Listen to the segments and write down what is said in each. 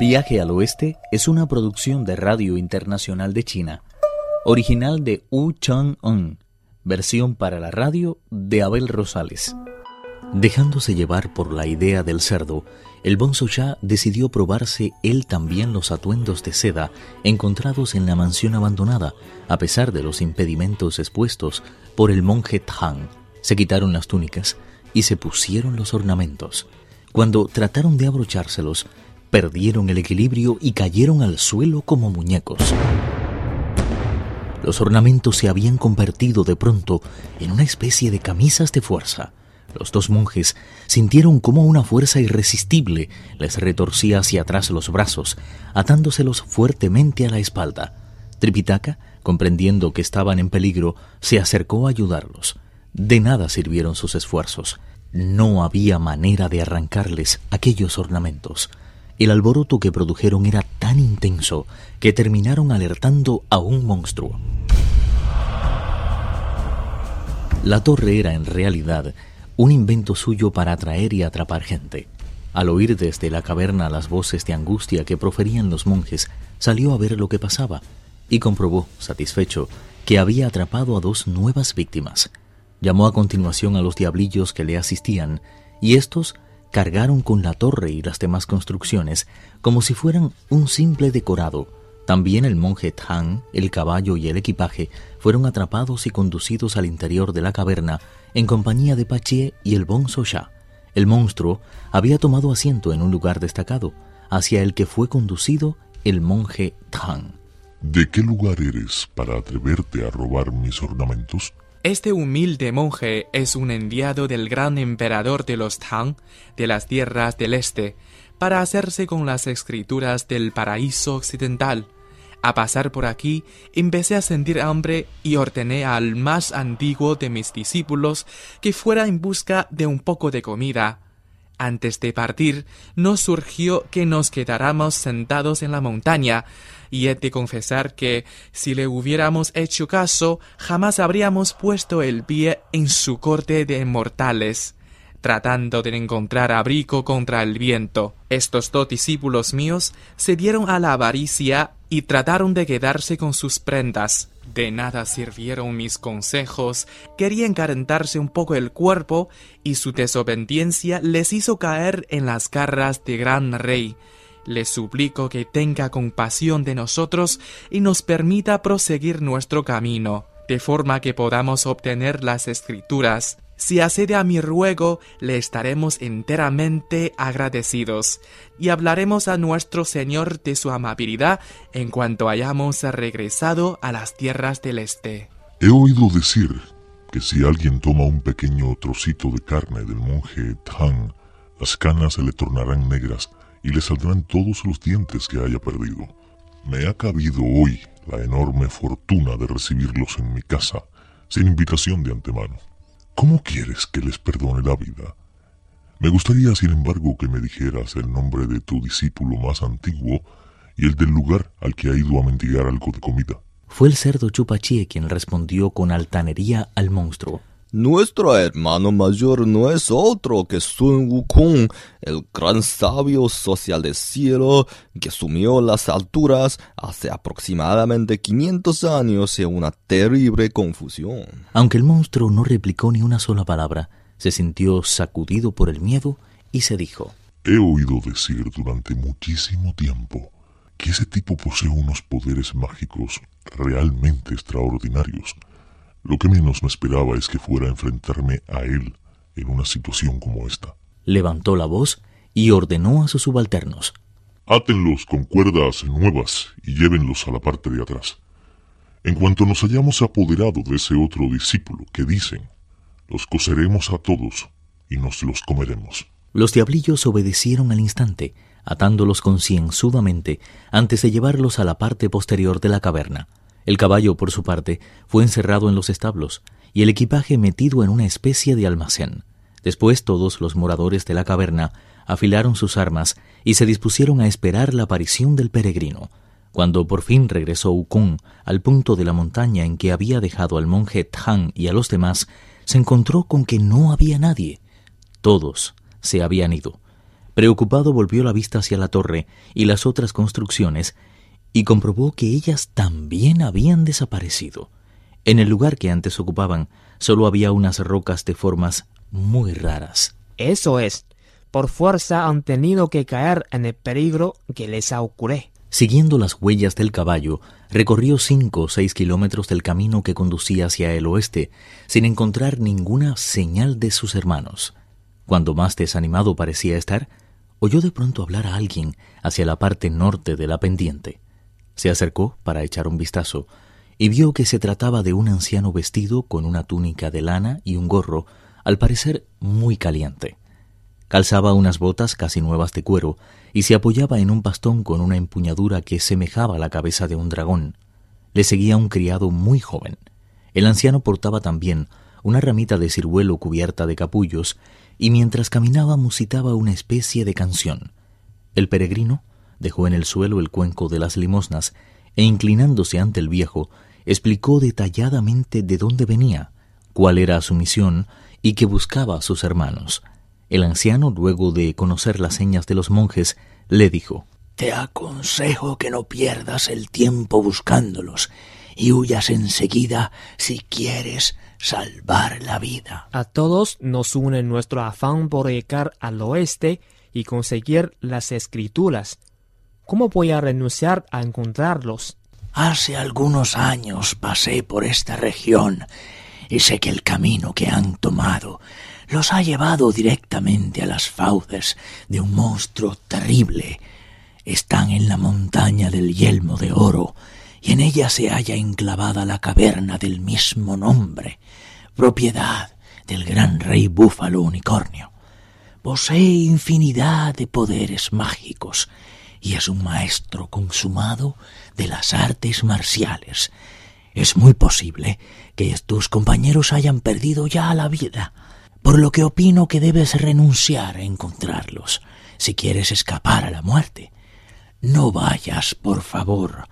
Viaje al Oeste es una producción de Radio Internacional de China, original de Wu Chang-un, versión para la radio de Abel Rosales. Dejándose llevar por la idea del cerdo, el Bonzo decidió probarse él también los atuendos de seda encontrados en la mansión abandonada, a pesar de los impedimentos expuestos por el monje Tang. Se quitaron las túnicas y se pusieron los ornamentos. Cuando trataron de abrochárselos, perdieron el equilibrio y cayeron al suelo como muñecos. Los ornamentos se habían convertido de pronto en una especie de camisas de fuerza. Los dos monjes sintieron como una fuerza irresistible les retorcía hacia atrás los brazos, atándoselos fuertemente a la espalda. Tripitaka, comprendiendo que estaban en peligro, se acercó a ayudarlos. De nada sirvieron sus esfuerzos. No había manera de arrancarles aquellos ornamentos. El alboroto que produjeron era tan intenso que terminaron alertando a un monstruo. La torre era en realidad un invento suyo para atraer y atrapar gente. Al oír desde la caverna las voces de angustia que proferían los monjes, salió a ver lo que pasaba y comprobó, satisfecho, que había atrapado a dos nuevas víctimas. Llamó a continuación a los diablillos que le asistían y estos cargaron con la torre y las demás construcciones como si fueran un simple decorado. También el monje Tang, el caballo y el equipaje fueron atrapados y conducidos al interior de la caverna en compañía de Pachie y el Bonzo Ya. El monstruo había tomado asiento en un lugar destacado, hacia el que fue conducido el monje Tang. ¿De qué lugar eres para atreverte a robar mis ornamentos? Este humilde monje es un enviado del gran emperador de los Tang, de las tierras del este, para hacerse con las escrituras del paraíso occidental. A pasar por aquí, empecé a sentir hambre y ordené al más antiguo de mis discípulos que fuera en busca de un poco de comida. Antes de partir, nos surgió que nos quedáramos sentados en la montaña, y he de confesar que, si le hubiéramos hecho caso, jamás habríamos puesto el pie en su corte de mortales tratando de encontrar abrigo contra el viento. Estos dos discípulos míos se dieron a la avaricia y trataron de quedarse con sus prendas. De nada sirvieron mis consejos, querían calentarse un poco el cuerpo y su desobediencia les hizo caer en las garras de gran rey. Les suplico que tenga compasión de nosotros y nos permita proseguir nuestro camino, de forma que podamos obtener las escrituras si accede a mi ruego, le estaremos enteramente agradecidos y hablaremos a nuestro Señor de su amabilidad en cuanto hayamos regresado a las tierras del este. He oído decir que si alguien toma un pequeño trocito de carne del monje Tang, las canas se le tornarán negras y le saldrán todos los dientes que haya perdido. Me ha cabido hoy la enorme fortuna de recibirlos en mi casa, sin invitación de antemano. ¿Cómo quieres que les perdone la vida? Me gustaría, sin embargo, que me dijeras el nombre de tu discípulo más antiguo y el del lugar al que ha ido a mendigar algo de comida. Fue el cerdo Chupachie quien respondió con altanería al monstruo. Nuestro hermano mayor no es otro que Sun Wukong, el gran sabio social del cielo que sumió las alturas hace aproximadamente 500 años en una terrible confusión. Aunque el monstruo no replicó ni una sola palabra, se sintió sacudido por el miedo y se dijo, He oído decir durante muchísimo tiempo que ese tipo posee unos poderes mágicos realmente extraordinarios lo que menos me esperaba es que fuera a enfrentarme a él en una situación como esta. Levantó la voz y ordenó a sus subalternos. Átenlos con cuerdas nuevas y llévenlos a la parte de atrás. En cuanto nos hayamos apoderado de ese otro discípulo que dicen, los coseremos a todos y nos los comeremos. Los diablillos obedecieron al instante, atándolos concienzudamente antes de llevarlos a la parte posterior de la caverna. El caballo, por su parte, fue encerrado en los establos y el equipaje metido en una especie de almacén. Después todos los moradores de la caverna afilaron sus armas y se dispusieron a esperar la aparición del peregrino. Cuando por fin regresó Ukun al punto de la montaña en que había dejado al monje Tang y a los demás, se encontró con que no había nadie. Todos se habían ido. Preocupado volvió la vista hacia la torre y las otras construcciones y comprobó que ellas también habían desaparecido. En el lugar que antes ocupaban solo había unas rocas de formas muy raras. Eso es. Por fuerza han tenido que caer en el peligro que les ocurrido. Siguiendo las huellas del caballo, recorrió cinco o seis kilómetros del camino que conducía hacia el oeste, sin encontrar ninguna señal de sus hermanos. Cuando más desanimado parecía estar, oyó de pronto hablar a alguien hacia la parte norte de la pendiente. Se acercó para echar un vistazo y vio que se trataba de un anciano vestido con una túnica de lana y un gorro, al parecer muy caliente. Calzaba unas botas casi nuevas de cuero y se apoyaba en un bastón con una empuñadura que semejaba la cabeza de un dragón. Le seguía un criado muy joven. El anciano portaba también una ramita de ciruelo cubierta de capullos y mientras caminaba musitaba una especie de canción. El peregrino dejó en el suelo el cuenco de las limosnas e inclinándose ante el viejo, explicó detalladamente de dónde venía, cuál era su misión y que buscaba a sus hermanos. El anciano, luego de conocer las señas de los monjes, le dijo Te aconsejo que no pierdas el tiempo buscándolos y huyas enseguida si quieres salvar la vida. A todos nos une nuestro afán por llegar al oeste y conseguir las escrituras. ¿Cómo voy a renunciar a encontrarlos? Hace algunos años pasé por esta región y sé que el camino que han tomado los ha llevado directamente a las fauces de un monstruo terrible. Están en la montaña del yelmo de oro, y en ella se halla enclavada la caverna del mismo nombre, propiedad del gran rey búfalo unicornio. Posee infinidad de poderes mágicos y es un maestro consumado de las artes marciales. Es muy posible que tus compañeros hayan perdido ya la vida por lo que opino que debes renunciar a encontrarlos si quieres escapar a la muerte. No vayas, por favor.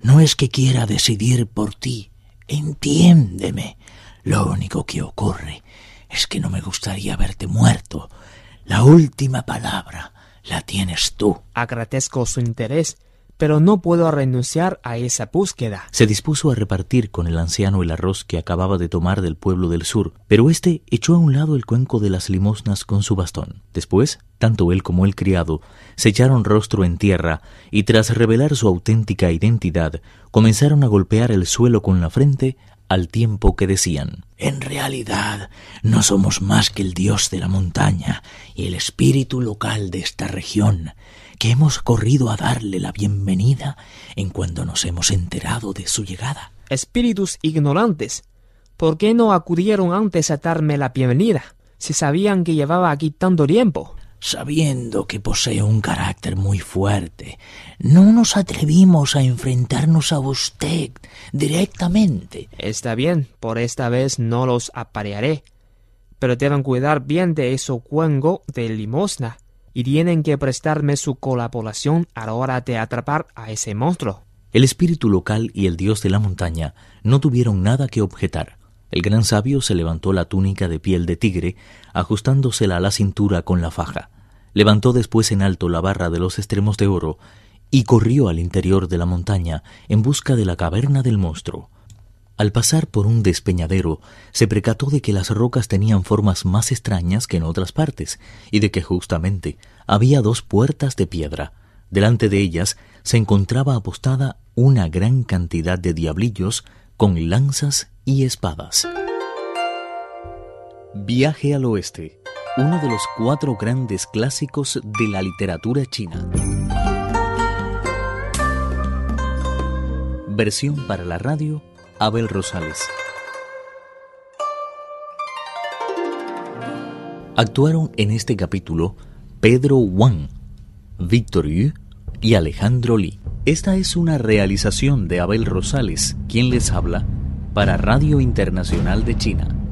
No es que quiera decidir por ti. Entiéndeme. Lo único que ocurre es que no me gustaría verte muerto. La última palabra la tienes tú. Agradezco su interés, pero no puedo renunciar a esa búsqueda. Se dispuso a repartir con el anciano el arroz que acababa de tomar del pueblo del sur, pero éste echó a un lado el cuenco de las limosnas con su bastón. Después, tanto él como el criado se echaron rostro en tierra y tras revelar su auténtica identidad, comenzaron a golpear el suelo con la frente al tiempo que decían En realidad no somos más que el dios de la montaña y el espíritu local de esta región, que hemos corrido a darle la bienvenida en cuando nos hemos enterado de su llegada. Espíritus ignorantes, ¿por qué no acudieron antes a darme la bienvenida, si sabían que llevaba aquí tanto tiempo? Sabiendo que posee un carácter muy fuerte, no nos atrevimos a enfrentarnos a usted directamente. Está bien, por esta vez no los aparearé, pero deben cuidar bien de eso cuengo de limosna y tienen que prestarme su colaboración a la hora de atrapar a ese monstruo. El espíritu local y el dios de la montaña no tuvieron nada que objetar. El gran sabio se levantó la túnica de piel de tigre, ajustándosela a la cintura con la faja. Levantó después en alto la barra de los extremos de oro y corrió al interior de la montaña en busca de la caverna del monstruo. Al pasar por un despeñadero, se percató de que las rocas tenían formas más extrañas que en otras partes, y de que justamente había dos puertas de piedra. Delante de ellas se encontraba apostada una gran cantidad de diablillos con lanzas y espadas. Viaje al oeste, uno de los cuatro grandes clásicos de la literatura china. Versión para la radio Abel Rosales. Actuaron en este capítulo Pedro Wang, Víctor Yu y Alejandro Lee. Esta es una realización de Abel Rosales, quien les habla, para Radio Internacional de China.